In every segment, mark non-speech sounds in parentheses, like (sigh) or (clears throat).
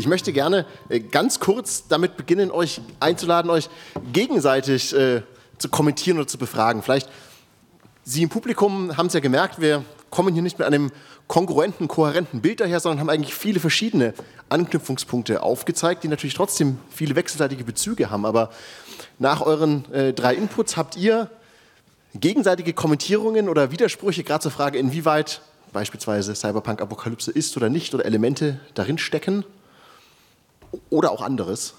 Ich möchte gerne äh, ganz kurz damit beginnen, euch einzuladen, euch gegenseitig äh, zu kommentieren oder zu befragen. Vielleicht Sie im Publikum haben es ja gemerkt, wir kommen hier nicht mit einem kongruenten, kohärenten Bild daher, sondern haben eigentlich viele verschiedene Anknüpfungspunkte aufgezeigt, die natürlich trotzdem viele wechselseitige Bezüge haben. Aber nach euren äh, drei Inputs habt ihr gegenseitige Kommentierungen oder Widersprüche, gerade zur Frage, inwieweit beispielsweise Cyberpunk-Apokalypse ist oder nicht oder Elemente darin stecken oder auch anderes.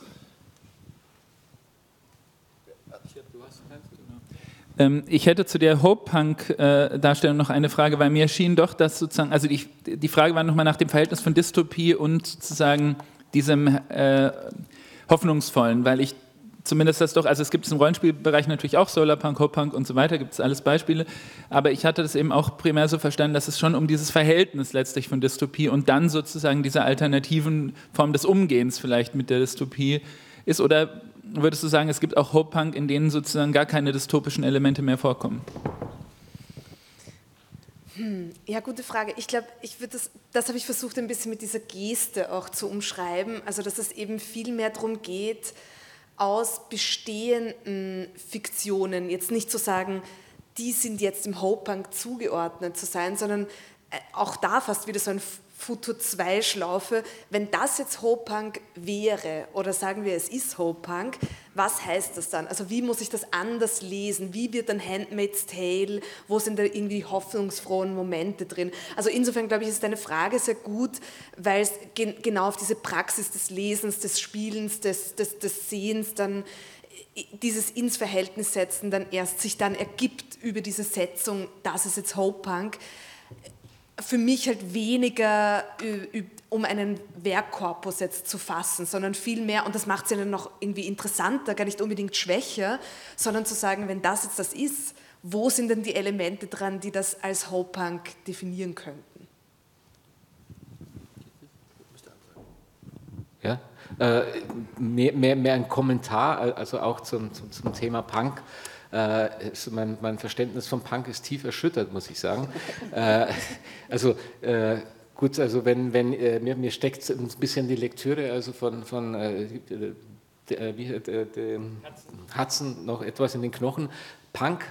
Ähm, ich hätte zu der Hope-Punk-Darstellung noch eine Frage, weil mir schien doch, dass sozusagen, also die, die Frage war nochmal nach dem Verhältnis von Dystopie und sozusagen diesem äh, Hoffnungsvollen, weil ich zumindest das doch, also es gibt es im Rollenspielbereich natürlich auch Solarpunk, Hope-Punk und so weiter, gibt es alles Beispiele, aber ich hatte das eben auch primär so verstanden, dass es schon um dieses Verhältnis letztlich von Dystopie und dann sozusagen dieser alternativen Form des Umgehens vielleicht mit der Dystopie ist oder würdest du sagen, es gibt auch Hope-Punk, in denen sozusagen gar keine dystopischen Elemente mehr vorkommen? Hm, ja, gute Frage. Ich glaube, ich das, das habe ich versucht, ein bisschen mit dieser Geste auch zu umschreiben. Also, dass es eben viel mehr darum geht, aus bestehenden Fiktionen. Jetzt nicht zu sagen, die sind jetzt im Hope-Punk zugeordnet zu sein, sondern äh, auch da fast wieder so ein Futur 2 Schlaufe, wenn das jetzt Hope-Punk wäre oder sagen wir, es ist Hope-Punk, was heißt das dann? Also wie muss ich das anders lesen? Wie wird dann Handmaid's Tale? Wo sind da irgendwie hoffnungsfrohen Momente drin? Also insofern glaube ich, ist deine Frage sehr gut, weil es gen genau auf diese Praxis des Lesens, des Spielens, des, des, des Sehens dann äh, dieses ins Verhältnis setzen dann erst sich dann ergibt über diese Setzung, das ist jetzt Hope Punk für mich halt weniger um einen Werkkorpus jetzt zu fassen, sondern viel mehr, und das macht ja dann noch irgendwie interessanter, gar nicht unbedingt schwächer, sondern zu sagen, wenn das jetzt das ist, wo sind denn die Elemente dran, die das als Hope-Punk definieren könnten? Ja, äh, mehr, mehr, mehr ein Kommentar, also auch zum, zum, zum Thema Punk. Äh, mein, mein, Verständnis von Punk ist tief erschüttert, muss ich sagen. (laughs) äh, also äh, gut, also wenn, wenn äh, mir, mir steckt ein bisschen die Lektüre also von, von äh, äh, wie, Hudson noch etwas in den Knochen. Punk,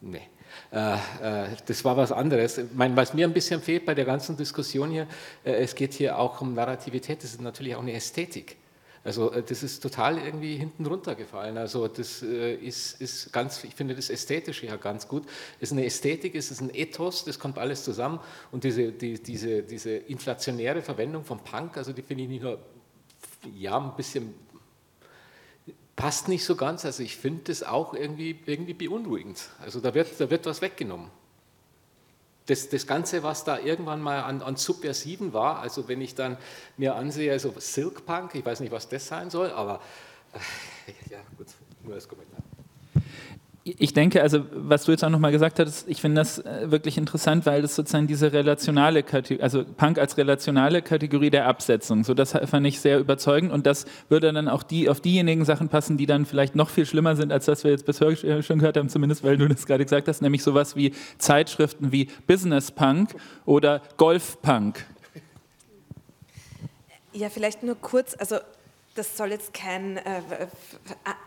nee. Das war was anderes. Meine, was mir ein bisschen fehlt bei der ganzen Diskussion hier, es geht hier auch um Narrativität, das ist natürlich auch eine Ästhetik. Also äh, das ist total irgendwie hinten runtergefallen. Also das äh, ist, ist ganz, ich finde das Ästhetische ja ganz gut. Es ist eine Ästhetik, es ist ein Ethos, das kommt alles zusammen. Und diese, die, diese, diese inflationäre Verwendung von Punk, also die finde ich nicht nur, ja, ein bisschen passt nicht so ganz. Also ich finde das auch irgendwie, irgendwie beunruhigend. Also da wird, da wird was weggenommen das, das Ganze, was da irgendwann mal an, an, Subversiven war, also wenn ich dann mir ansehe, also Silk Punk, ich weiß nicht, was das sein soll, aber äh, ja, gut, nur als Kommentar. Ich denke, also was du jetzt auch nochmal gesagt hast, ich finde das äh, wirklich interessant, weil das sozusagen diese relationale Kategorie, also Punk als relationale Kategorie der Absetzung, so das fand ich sehr überzeugend und das würde dann auch die, auf diejenigen Sachen passen, die dann vielleicht noch viel schlimmer sind, als das wir jetzt bisher äh, schon gehört haben, zumindest weil du das gerade gesagt hast, nämlich sowas wie Zeitschriften wie Business Punk oder Golf Punk. Ja, vielleicht nur kurz, also das soll jetzt kein äh,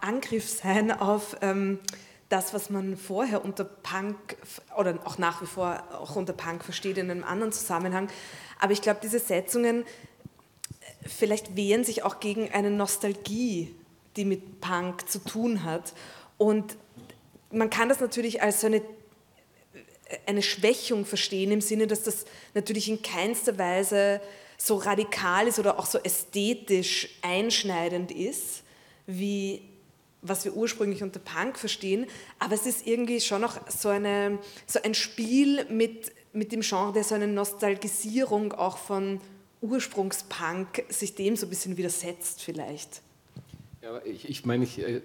Angriff sein auf... Ähm, das, was man vorher unter Punk oder auch nach wie vor auch unter Punk versteht in einem anderen Zusammenhang. Aber ich glaube, diese Setzungen äh, vielleicht wehren sich auch gegen eine Nostalgie, die mit Punk zu tun hat. Und man kann das natürlich als so eine, eine Schwächung verstehen, im Sinne, dass das natürlich in keinster Weise so radikal ist oder auch so ästhetisch einschneidend ist, wie was wir ursprünglich unter Punk verstehen, aber es ist irgendwie schon noch so, eine, so ein Spiel mit, mit dem Genre, der so eine Nostalgisierung auch von Ursprungspunk sich dem so ein bisschen widersetzt vielleicht. Ja, ich, ich meine, ich äh,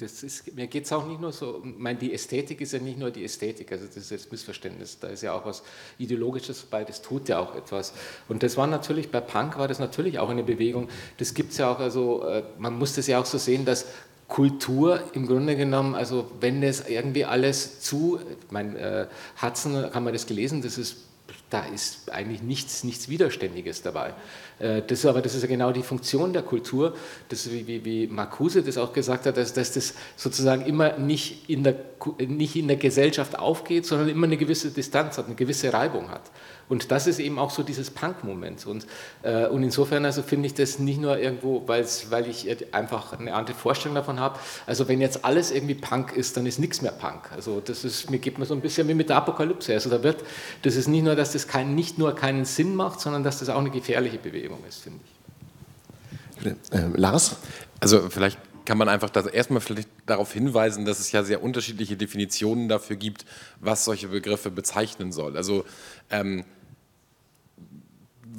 das ist, mir geht es auch nicht nur so, ich meine, die Ästhetik ist ja nicht nur die Ästhetik, also das ist das Missverständnis, da ist ja auch was Ideologisches bei, das tut ja auch etwas. Und das war natürlich, bei Punk war das natürlich auch eine Bewegung, das gibt es ja auch, also äh, man muss das ja auch so sehen, dass Kultur im Grunde genommen, also wenn das irgendwie alles zu, ich meine, äh, Hudson, haben wir das gelesen, das ist da ist eigentlich nichts, nichts Widerständiges dabei. Äh, das ist aber das ist ja genau die Funktion der Kultur, das, wie, wie, wie Marcuse das auch gesagt hat, dass, dass das sozusagen immer nicht in, der, nicht in der Gesellschaft aufgeht, sondern immer eine gewisse Distanz hat, eine gewisse Reibung hat. Und das ist eben auch so dieses Punk-Moment. Und, äh, und insofern also finde ich das nicht nur irgendwo, weil ich einfach eine andere Vorstellung davon habe. Also wenn jetzt alles irgendwie Punk ist, dann ist nichts mehr Punk. Also das ist, mir gibt mir so ein bisschen wie mit der Apokalypse. Also da wird, das ist nicht nur, dass das kein, nicht nur keinen Sinn macht, sondern dass das auch eine gefährliche Bewegung ist, finde ich. Äh, Lars? Also vielleicht kann man einfach das erstmal vielleicht darauf hinweisen, dass es ja sehr unterschiedliche Definitionen dafür gibt, was solche Begriffe bezeichnen soll. Also ähm,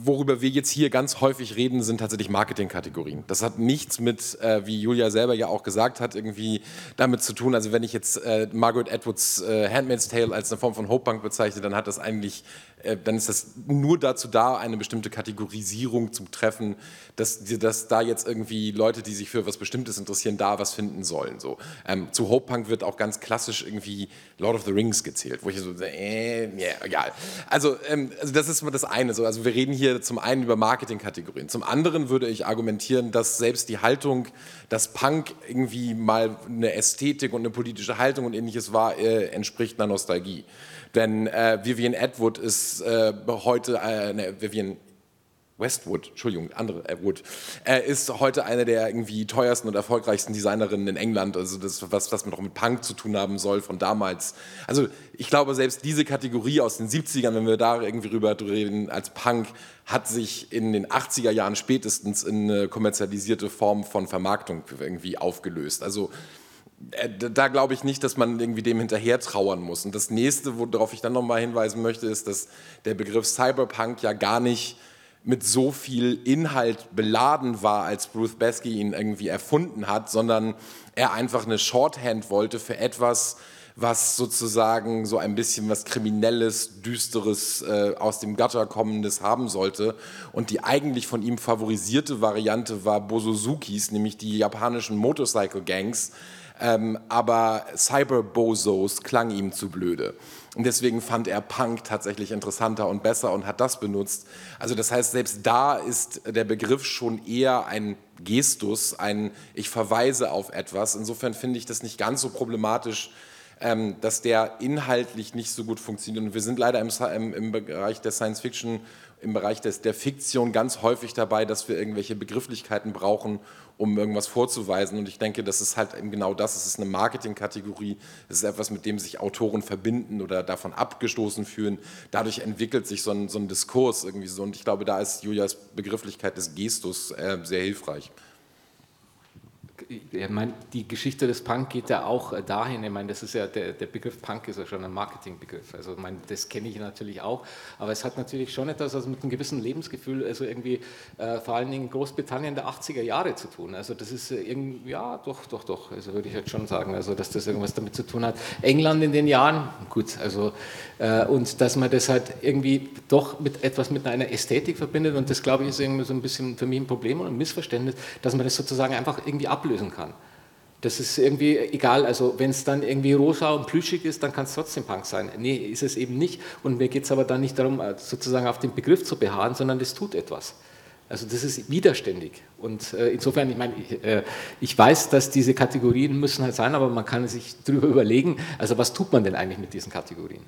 worüber wir jetzt hier ganz häufig reden, sind tatsächlich Marketingkategorien. Das hat nichts mit, äh, wie Julia selber ja auch gesagt hat, irgendwie damit zu tun. Also wenn ich jetzt äh, Margaret Atwoods äh, Handmaid's Tale als eine Form von Hope Punk bezeichne, dann hat das eigentlich, äh, dann ist das nur dazu da, eine bestimmte Kategorisierung zu treffen, dass, dass da jetzt irgendwie Leute, die sich für was Bestimmtes interessieren, da was finden sollen. So. Ähm, zu Hope Punk wird auch ganz klassisch irgendwie Lord of the Rings gezählt, wo ich so, äh, yeah, egal. Also, ähm, also das ist mal das eine. So. Also wir reden hier hier zum einen über Marketingkategorien. Zum anderen würde ich argumentieren, dass selbst die Haltung, dass Punk irgendwie mal eine Ästhetik und eine politische Haltung und ähnliches war, äh, entspricht einer Nostalgie. Denn äh, Vivian Atwood ist äh, heute, äh, ne, Vivian Westwood, Entschuldigung, andere äh, Wood, er ist heute eine der irgendwie teuersten und erfolgreichsten Designerinnen in England. Also das, was, was noch mit Punk zu tun haben soll von damals. Also ich glaube, selbst diese Kategorie aus den 70ern, wenn wir da irgendwie rüber reden, als Punk, hat sich in den 80er Jahren spätestens in eine kommerzialisierte Form von Vermarktung irgendwie aufgelöst. Also äh, da glaube ich nicht, dass man irgendwie dem hinterher trauern muss. Und das nächste, worauf ich dann nochmal hinweisen möchte, ist, dass der Begriff Cyberpunk ja gar nicht mit so viel Inhalt beladen war, als Bruce Besky ihn irgendwie erfunden hat, sondern er einfach eine Shorthand wollte für etwas, was sozusagen so ein bisschen was Kriminelles, Düsteres, äh, aus dem Gutter kommendes haben sollte. Und die eigentlich von ihm favorisierte Variante war Bosozukis, nämlich die japanischen Motorcycle Gangs. Ähm, aber Cyber-Bozos klang ihm zu blöde. Und deswegen fand er Punk tatsächlich interessanter und besser und hat das benutzt. Also das heißt, selbst da ist der Begriff schon eher ein Gestus, ein Ich verweise auf etwas. Insofern finde ich das nicht ganz so problematisch, ähm, dass der inhaltlich nicht so gut funktioniert. Und wir sind leider im, im, im Bereich der Science Fiction, im Bereich des, der Fiktion ganz häufig dabei, dass wir irgendwelche Begrifflichkeiten brauchen, um irgendwas vorzuweisen. Und ich denke, das ist halt eben genau das. Es ist eine Marketingkategorie. Es ist etwas, mit dem sich Autoren verbinden oder davon abgestoßen fühlen. Dadurch entwickelt sich so ein, so ein Diskurs irgendwie so. Und ich glaube, da ist Julias Begrifflichkeit des Gestus äh, sehr hilfreich ich meine, die Geschichte des Punk geht ja auch äh, dahin. Ich meine, das ist ja der, der Begriff Punk ist ja schon ein Marketingbegriff. Also, ich das kenne ich natürlich auch. Aber es hat natürlich schon etwas also mit einem gewissen Lebensgefühl, also irgendwie äh, vor allen Dingen Großbritannien der 80er Jahre zu tun. Also, das ist äh, irgendwie, ja, doch, doch, doch. Also, würde ich jetzt schon sagen, also, dass das irgendwas damit zu tun hat. England in den Jahren, gut, also, äh, und dass man das halt irgendwie doch mit etwas mit einer Ästhetik verbindet. Und das, glaube ich, ist irgendwie so ein bisschen für mich ein Problem und ein Missverständnis, dass man das sozusagen einfach irgendwie ablöst lösen kann. Das ist irgendwie egal, also wenn es dann irgendwie rosa und plüschig ist, dann kann es trotzdem Punk sein. Nee, ist es eben nicht. Und mir geht es aber dann nicht darum, äh, sozusagen auf den Begriff zu beharren, sondern das tut etwas. Also das ist widerständig. Und äh, insofern, ich meine, ich, äh, ich, weiß, dass diese Kategorien müssen halt sein, aber man kann sich darüber überlegen, also was tut man denn eigentlich mit diesen Kategorien?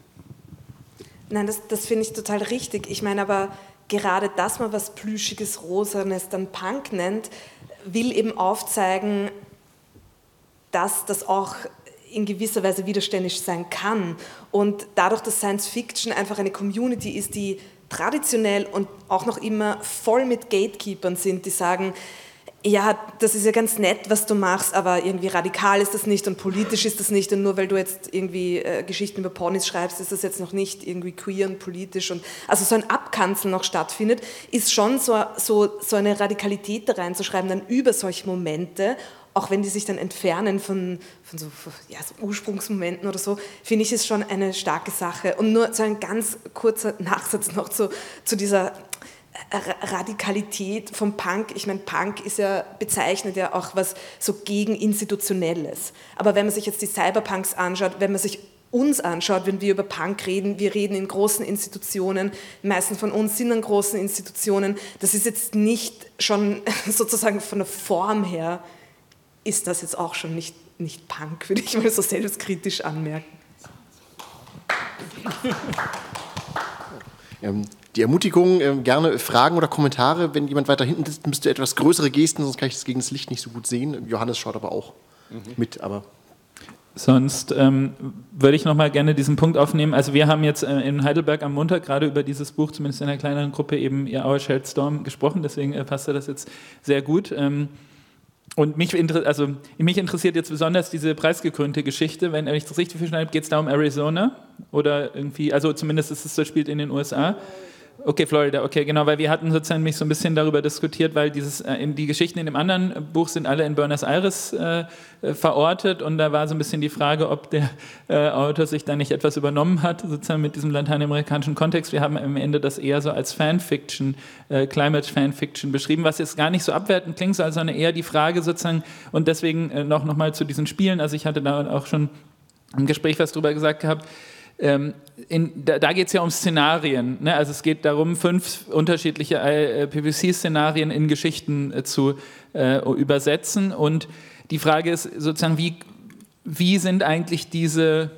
Nein, das, das finde ich total richtig. Ich meine aber, gerade dass man was Plüschiges, Rosanes dann Punk nennt, will eben aufzeigen, dass das auch in gewisser Weise widerständig sein kann. Und dadurch, dass Science Fiction einfach eine Community ist, die traditionell und auch noch immer voll mit Gatekeepern sind, die sagen, ja, das ist ja ganz nett, was du machst, aber irgendwie radikal ist das nicht und politisch ist das nicht und nur weil du jetzt irgendwie äh, Geschichten über Ponys schreibst, ist das jetzt noch nicht irgendwie queer und politisch und also so ein Abkanzeln noch stattfindet, ist schon so, so, so eine Radikalität da reinzuschreiben, dann über solche Momente, auch wenn die sich dann entfernen von, von so, ja, so Ursprungsmomenten oder so, finde ich es schon eine starke Sache. Und nur so ein ganz kurzer Nachsatz noch zu, zu dieser Radikalität vom Punk, ich meine, Punk ist ja, bezeichnet ja auch was so gegen Institutionelles. Aber wenn man sich jetzt die Cyberpunks anschaut, wenn man sich uns anschaut, wenn wir über Punk reden, wir reden in großen Institutionen, die meisten von uns sind in großen Institutionen, das ist jetzt nicht schon (laughs) sozusagen von der Form her, ist das jetzt auch schon nicht, nicht Punk, würde ich mal so selbstkritisch anmerken. (laughs) Ähm, die Ermutigung, ähm, gerne Fragen oder Kommentare. Wenn jemand weiter hinten sitzt, müsste etwas größere Gesten, sonst kann ich das gegen das Licht nicht so gut sehen. Johannes schaut aber auch mhm. mit, aber Sonst ähm, würde ich noch mal gerne diesen Punkt aufnehmen. Also wir haben jetzt äh, in Heidelberg am Montag gerade über dieses Buch, zumindest in einer kleineren Gruppe, eben Ihr Our Shared Storm gesprochen. Deswegen äh, passte das jetzt sehr gut. Ähm, und mich, also, mich interessiert jetzt besonders diese preisgekrönte Geschichte. Wenn ich das richtig verstanden habe, geht es da um Arizona oder irgendwie, also zumindest ist es so, spielt in den USA. Okay, Florida, okay, genau, weil wir hatten sozusagen mich so ein bisschen darüber diskutiert, weil dieses, äh, die Geschichten in dem anderen Buch sind alle in Buenos Aires äh, äh, verortet und da war so ein bisschen die Frage, ob der äh, Autor sich da nicht etwas übernommen hat, sozusagen mit diesem lateinamerikanischen Kontext. Wir haben am Ende das eher so als Fanfiction, äh, Climate Fanfiction beschrieben, was jetzt gar nicht so abwertend klingt, sondern eher die Frage sozusagen, und deswegen äh, noch, noch mal zu diesen Spielen, also ich hatte da auch schon im Gespräch was drüber gesagt gehabt, ähm, in, da, da geht es ja um Szenarien. Ne? Also es geht darum, fünf unterschiedliche äh, PPC-Szenarien in Geschichten äh, zu äh, übersetzen. Und die Frage ist sozusagen, wie, wie sind eigentlich diese,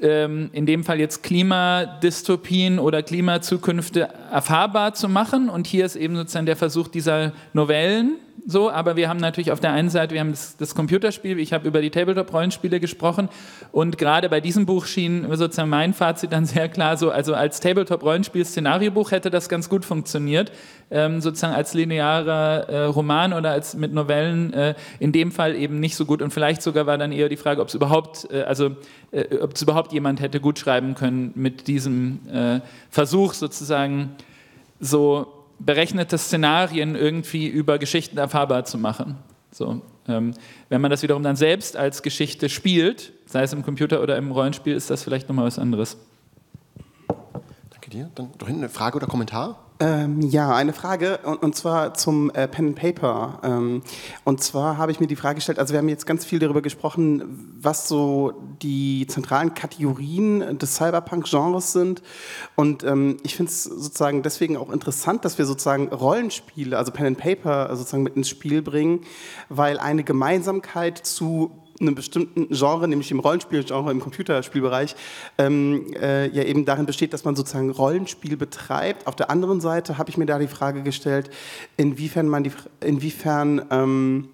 ähm, in dem Fall jetzt Klimadystopien oder Klimazukünfte erfahrbar zu machen? Und hier ist eben sozusagen der Versuch dieser Novellen, so, aber wir haben natürlich auf der einen Seite, wir haben das, das Computerspiel, ich habe über die Tabletop-Rollenspiele gesprochen. Und gerade bei diesem Buch schien sozusagen mein Fazit dann sehr klar so, also als Tabletop-Rollenspiel-Szenariobuch hätte das ganz gut funktioniert, ähm, sozusagen als linearer äh, Roman oder als mit Novellen, äh, in dem Fall eben nicht so gut. Und vielleicht sogar war dann eher die Frage, ob es überhaupt, äh, also äh, ob es überhaupt jemand hätte gut schreiben können mit diesem äh, Versuch sozusagen so berechnete Szenarien irgendwie über Geschichten erfahrbar zu machen. So, ähm, wenn man das wiederum dann selbst als Geschichte spielt, sei es im Computer oder im Rollenspiel, ist das vielleicht nochmal was anderes. Danke dir. Dann doch hinten eine Frage oder Kommentar? Ähm, ja, eine Frage und, und zwar zum äh, Pen and Paper. Ähm, und zwar habe ich mir die Frage gestellt, also wir haben jetzt ganz viel darüber gesprochen, was so die zentralen Kategorien des Cyberpunk-Genres sind. Und ähm, ich finde es sozusagen deswegen auch interessant, dass wir sozusagen Rollenspiele, also Pen and Paper sozusagen mit ins Spiel bringen, weil eine Gemeinsamkeit zu einem bestimmten Genre, nämlich im Rollenspielgenre, im Computerspielbereich, ähm, äh, ja eben darin besteht, dass man sozusagen Rollenspiel betreibt. Auf der anderen Seite habe ich mir da die Frage gestellt, inwiefern man die, inwiefern ähm,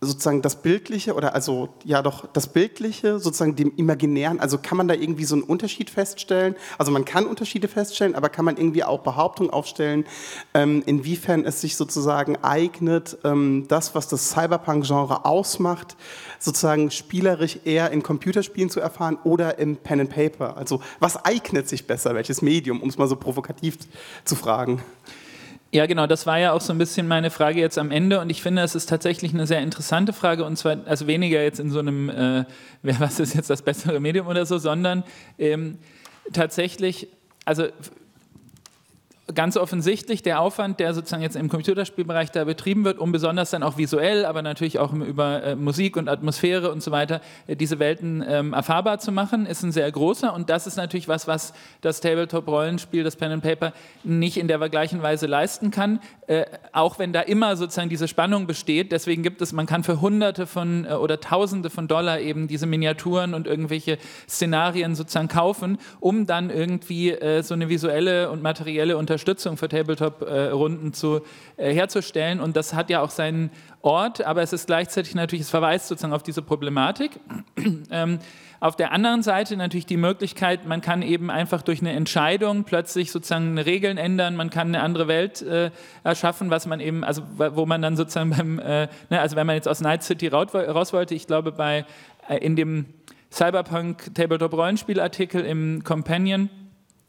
sozusagen das Bildliche oder also ja doch das Bildliche sozusagen dem Imaginären, also kann man da irgendwie so einen Unterschied feststellen? Also man kann Unterschiede feststellen, aber kann man irgendwie auch Behauptungen aufstellen, ähm, inwiefern es sich sozusagen eignet, ähm, das, was das Cyberpunk-Genre ausmacht, sozusagen spielerisch eher in Computerspielen zu erfahren oder im Pen and Paper? Also was eignet sich besser, welches Medium, um es mal so provokativ zu fragen? Ja, genau, das war ja auch so ein bisschen meine Frage jetzt am Ende und ich finde, es ist tatsächlich eine sehr interessante Frage und zwar, also weniger jetzt in so einem, äh, (laughs) was ist jetzt das bessere Medium oder so, sondern ähm, tatsächlich, also ganz offensichtlich der Aufwand, der sozusagen jetzt im Computerspielbereich da betrieben wird, um besonders dann auch visuell, aber natürlich auch über äh, Musik und Atmosphäre und so weiter äh, diese Welten ähm, erfahrbar zu machen, ist ein sehr großer und das ist natürlich was, was das Tabletop-Rollenspiel, das Pen and Paper nicht in der gleichen Weise leisten kann, äh, auch wenn da immer sozusagen diese Spannung besteht. Deswegen gibt es, man kann für Hunderte von äh, oder Tausende von Dollar eben diese Miniaturen und irgendwelche Szenarien sozusagen kaufen, um dann irgendwie äh, so eine visuelle und materielle Unterstützung Unterstützung für Tabletop-Runden äh, herzustellen. Und das hat ja auch seinen Ort, aber es ist gleichzeitig natürlich, es verweist sozusagen auf diese Problematik. (clears throat) ähm, auf der anderen Seite natürlich die Möglichkeit, man kann eben einfach durch eine Entscheidung plötzlich sozusagen Regeln ändern, man kann eine andere Welt äh, erschaffen, was man eben, also wo man dann sozusagen beim, äh, ne, also wenn man jetzt aus Night City raus wollte, ich glaube bei äh, in dem Cyberpunk Tabletop Rollenspielartikel im Companion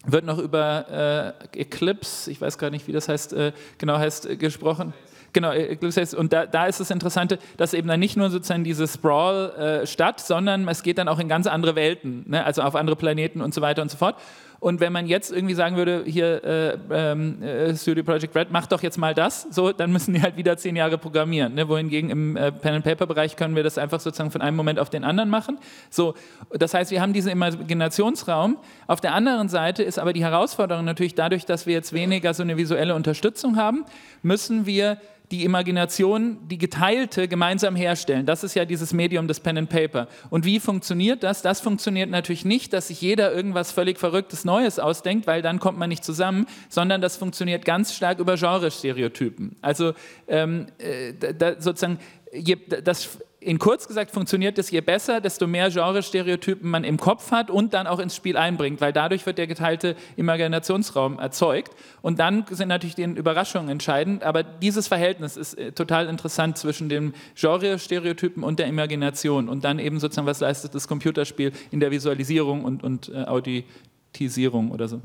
wird noch über äh, Eclipse, ich weiß gar nicht, wie das heißt, äh, genau heißt, äh, gesprochen. Genau, Eclipse heißt, und da, da, ist das Interessante, dass eben dann nicht nur sozusagen diese Sprawl äh, statt, sondern es geht dann auch in ganz andere Welten, ne? also auf andere Planeten und so weiter und so fort. Und wenn man jetzt irgendwie sagen würde, hier äh, ähm, äh, Studio Project Red, mach doch jetzt mal das, so, dann müssen die halt wieder zehn Jahre programmieren. Ne? Wohingegen im äh, Pen-and-Paper-Bereich können wir das einfach sozusagen von einem Moment auf den anderen machen. So, das heißt, wir haben diesen Imaginationsraum. Auf der anderen Seite ist aber die Herausforderung natürlich dadurch, dass wir jetzt weniger so eine visuelle Unterstützung haben, müssen wir die Imagination, die geteilte, gemeinsam herstellen. Das ist ja dieses Medium des Pen and Paper. Und wie funktioniert das? Das funktioniert natürlich nicht, dass sich jeder irgendwas völlig Verrücktes Neues ausdenkt, weil dann kommt man nicht zusammen, sondern das funktioniert ganz stark über Genrestereotypen. Also ähm, äh, da, sozusagen, je, das in kurz gesagt funktioniert es, je besser, desto mehr Genre-Stereotypen man im Kopf hat und dann auch ins Spiel einbringt, weil dadurch wird der geteilte Imaginationsraum erzeugt. Und dann sind natürlich die Überraschungen entscheidend, aber dieses Verhältnis ist äh, total interessant zwischen dem Genre-Stereotypen und der Imagination und dann eben sozusagen, was leistet das Computerspiel in der Visualisierung und, und äh, Auditisierung oder so.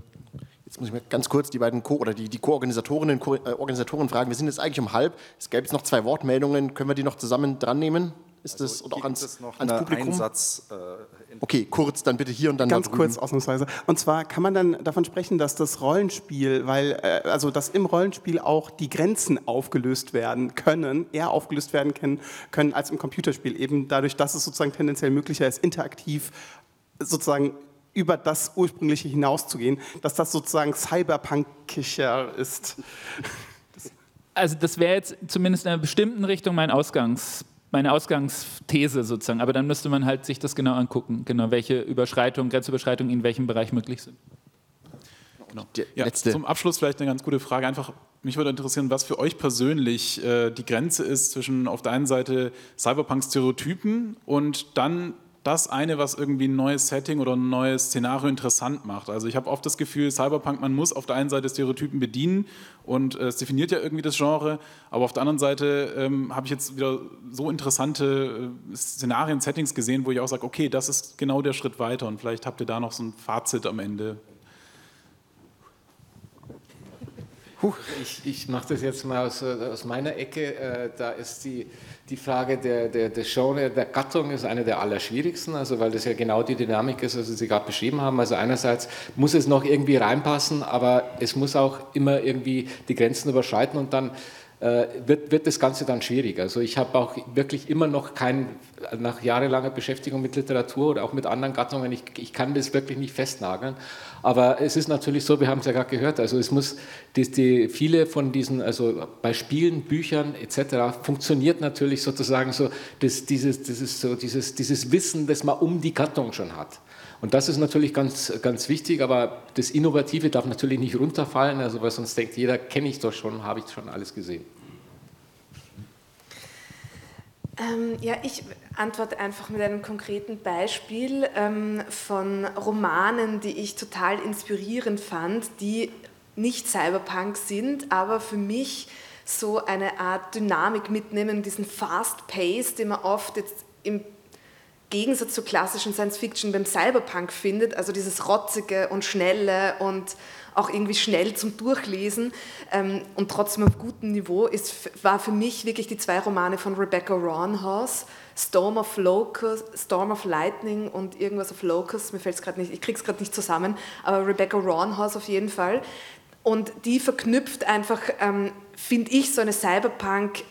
Jetzt muss ich mal ganz kurz die beiden Co- oder die, die Co-Organisatorinnen Co äh, Organisatoren fragen. Wir sind jetzt eigentlich um halb. Es gäbe jetzt noch zwei Wortmeldungen. Können wir die noch zusammen dran nehmen? Ist also das oder auch ans, noch ans Publikum? Einsatz, äh, okay, kurz, dann bitte hier und dann Ganz kurz ausnahmsweise. Und zwar kann man dann davon sprechen, dass das Rollenspiel, weil äh, also dass im Rollenspiel auch die Grenzen aufgelöst werden können, eher aufgelöst werden können, können als im Computerspiel. Eben dadurch, dass es sozusagen tendenziell möglicher ist, interaktiv sozusagen über das ursprüngliche hinauszugehen, dass das sozusagen cyberpunkischer ist. Also das wäre jetzt zumindest in einer bestimmten Richtung mein Ausgangs, meine Ausgangsthese sozusagen, aber dann müsste man halt sich das genau angucken, genau welche Überschreitungen, Grenzüberschreitungen in welchem Bereich möglich sind. Genau. Ja, zum Abschluss vielleicht eine ganz gute Frage. Einfach, mich würde interessieren, was für euch persönlich äh, die Grenze ist zwischen auf der einen Seite Cyberpunk-Stereotypen und dann das eine, was irgendwie ein neues Setting oder ein neues Szenario interessant macht. Also ich habe oft das Gefühl, Cyberpunk, man muss auf der einen Seite Stereotypen bedienen und äh, es definiert ja irgendwie das Genre, aber auf der anderen Seite ähm, habe ich jetzt wieder so interessante äh, Szenarien, Settings gesehen, wo ich auch sage, okay, das ist genau der Schritt weiter und vielleicht habt ihr da noch so ein Fazit am Ende. Ich, ich mache das jetzt mal aus, aus meiner Ecke. Äh, da ist die die Frage der, der, der Genre, der Gattung ist eine der allerschwierigsten, also weil das ja genau die Dynamik ist, was Sie gerade beschrieben haben. Also einerseits muss es noch irgendwie reinpassen, aber es muss auch immer irgendwie die Grenzen überschreiten und dann äh, wird, wird das Ganze dann schwierig. Also ich habe auch wirklich immer noch kein, nach jahrelanger Beschäftigung mit Literatur oder auch mit anderen Gattungen, ich, ich kann das wirklich nicht festnageln. Aber es ist natürlich so, wir haben es ja gerade gehört, also es muss, die, die, viele von diesen, also bei Spielen, Büchern etc. funktioniert natürlich sozusagen so, das, dieses, dieses, so dieses, dieses Wissen, das man um die Gattung schon hat. Und das ist natürlich ganz, ganz wichtig, aber das Innovative darf natürlich nicht runterfallen, also weil sonst denkt jeder, kenne ich doch schon, habe ich schon alles gesehen. Ähm, ja, ich antworte einfach mit einem konkreten Beispiel ähm, von Romanen, die ich total inspirierend fand, die nicht Cyberpunk sind, aber für mich so eine Art Dynamik mitnehmen, diesen Fast Pace, den man oft jetzt im Gegensatz zur klassischen Science Fiction beim Cyberpunk findet, also dieses rotzige und schnelle und auch irgendwie schnell zum Durchlesen ähm, und trotzdem auf gutem Niveau, ist, war für mich wirklich die zwei Romane von Rebecca Ronhaus, Storm of Locust, Storm of Lightning und irgendwas of Locust, mir fällt es gerade nicht, ich krieg's gerade nicht zusammen, aber Rebecca Ronhaus auf jeden Fall. Und die verknüpft einfach, ähm, finde ich, so eine Cyberpunk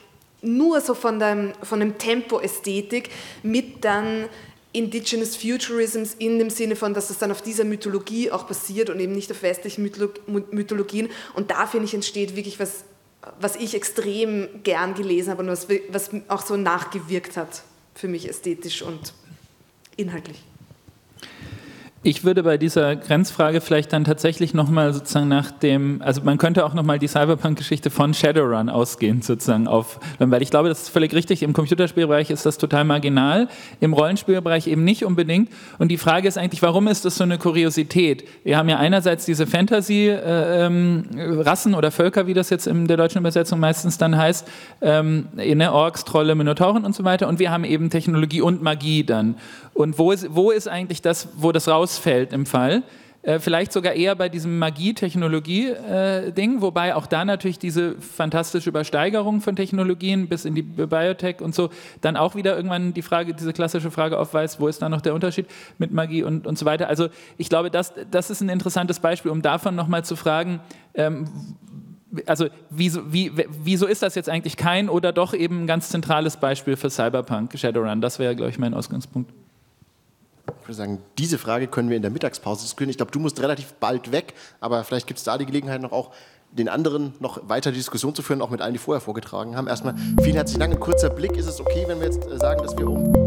nur so von dem, von dem Tempo-Ästhetik mit dann Indigenous Futurisms in dem Sinne von, dass es dann auf dieser Mythologie auch basiert und eben nicht auf westlichen Mythologien. Und da, finde ich, entsteht wirklich was, was ich extrem gern gelesen habe und was, was auch so nachgewirkt hat für mich ästhetisch und inhaltlich. Ich würde bei dieser Grenzfrage vielleicht dann tatsächlich nochmal sozusagen nach dem, also man könnte auch nochmal die Cyberpunk-Geschichte von Shadowrun ausgehen sozusagen auf, weil ich glaube, das ist völlig richtig, im Computerspielbereich ist das total marginal, im Rollenspielbereich eben nicht unbedingt. Und die Frage ist eigentlich, warum ist das so eine Kuriosität? Wir haben ja einerseits diese Fantasy-Rassen äh, ähm, oder Völker, wie das jetzt in der deutschen Übersetzung meistens dann heißt, ähm, Orks, Trolle, Minotauren und so weiter. Und wir haben eben Technologie und Magie dann. Und wo ist, wo ist eigentlich das, wo das rausfällt im Fall? Äh, vielleicht sogar eher bei diesem Magie-Technologie-Ding, äh, wobei auch da natürlich diese fantastische Übersteigerung von Technologien bis in die Biotech und so dann auch wieder irgendwann die Frage, diese klassische Frage aufweist, wo ist da noch der Unterschied mit Magie und, und so weiter. Also ich glaube, das, das ist ein interessantes Beispiel, um davon nochmal zu fragen, ähm, also wieso, wie, wieso ist das jetzt eigentlich kein oder doch eben ein ganz zentrales Beispiel für Cyberpunk, Shadowrun? Das wäre, glaube ich, mein Ausgangspunkt. Ich würde sagen, diese Frage können wir in der Mittagspause diskutieren. Ich glaube, du musst relativ bald weg, aber vielleicht gibt es da die Gelegenheit noch auch den anderen noch weiter die Diskussion zu führen, auch mit allen, die vorher vorgetragen haben. Erstmal vielen herzlichen Dank. Ein kurzer Blick. Ist es okay, wenn wir jetzt äh, sagen, dass wir um